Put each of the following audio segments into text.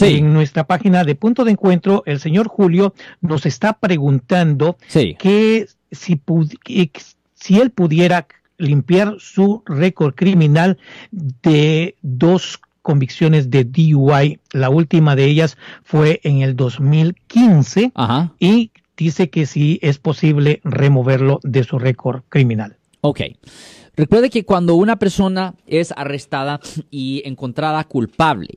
En nuestra página de punto de encuentro, el señor Julio nos está preguntando que si, si él pudiera limpiar su récord criminal de dos convicciones de DUI. La última de ellas fue en el 2015 y dice que sí es posible removerlo de su récord criminal. Ok. Recuerde que cuando una persona es arrestada y encontrada culpable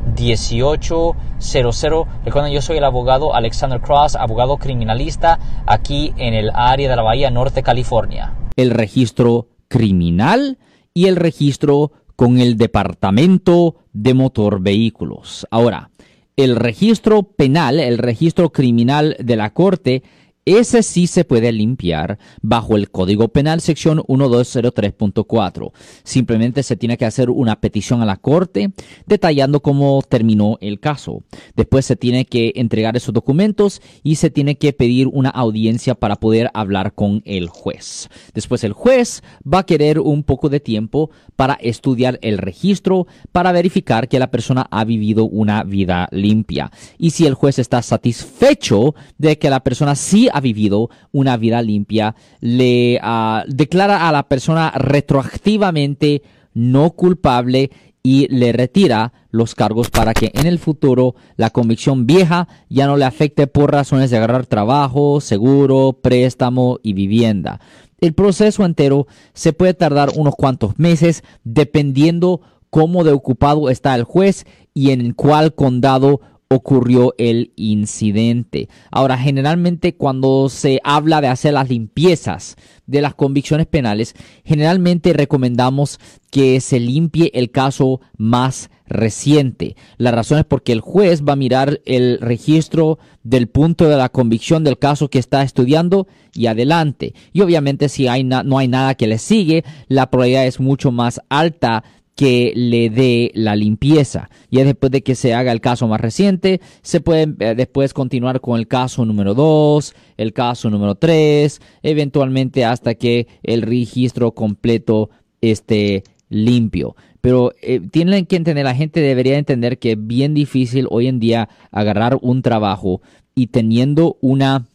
1-800-530-1800. Recuerden, yo soy el abogado Alexander Cross, abogado criminalista aquí en el área de la Bahía Norte, California. El registro criminal y el registro con el Departamento de Motor Vehículos. Ahora, el registro penal, el registro criminal de la Corte, ese sí se puede limpiar bajo el Código Penal sección 1203.4. Simplemente se tiene que hacer una petición a la Corte detallando cómo terminó el caso. Después se tiene que entregar esos documentos y se tiene que pedir una audiencia para poder hablar con el juez. Después el juez va a querer un poco de tiempo para estudiar el registro, para verificar que la persona ha vivido una vida limpia. Y si el juez está satisfecho de que la persona sí ha vivido una vida limpia, le ah, declara a la persona retroactivamente no culpable y le retira los cargos para que en el futuro la convicción vieja ya no le afecte por razones de agarrar trabajo, seguro, préstamo y vivienda. El proceso entero se puede tardar unos cuantos meses dependiendo cómo de ocupado está el juez y en cuál condado ocurrió el incidente. Ahora, generalmente cuando se habla de hacer las limpiezas de las convicciones penales, generalmente recomendamos que se limpie el caso más reciente. La razón es porque el juez va a mirar el registro del punto de la convicción del caso que está estudiando y adelante. Y obviamente si no hay nada que le sigue, la probabilidad es mucho más alta que le dé la limpieza. Y después de que se haga el caso más reciente, se puede eh, después continuar con el caso número 2, el caso número 3, eventualmente hasta que el registro completo esté limpio. Pero eh, tienen que entender, la gente debería entender que es bien difícil hoy en día agarrar un trabajo y teniendo una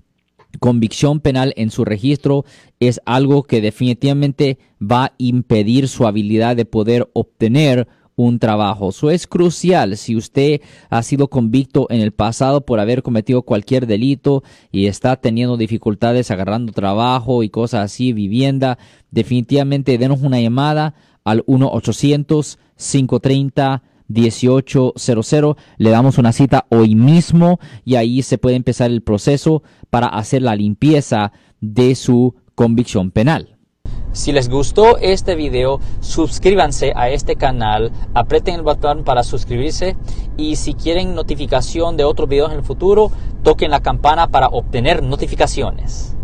convicción penal en su registro es algo que definitivamente va a impedir su habilidad de poder obtener un trabajo. Eso es crucial. Si usted ha sido convicto en el pasado por haber cometido cualquier delito y está teniendo dificultades agarrando trabajo y cosas así, vivienda, definitivamente denos una llamada al 1-800-530 1800. Le damos una cita hoy mismo y ahí se puede empezar el proceso para hacer la limpieza de su convicción penal. Si les gustó este video, suscríbanse a este canal, aprieten el botón para suscribirse y si quieren notificación de otros videos en el futuro, toquen la campana para obtener notificaciones.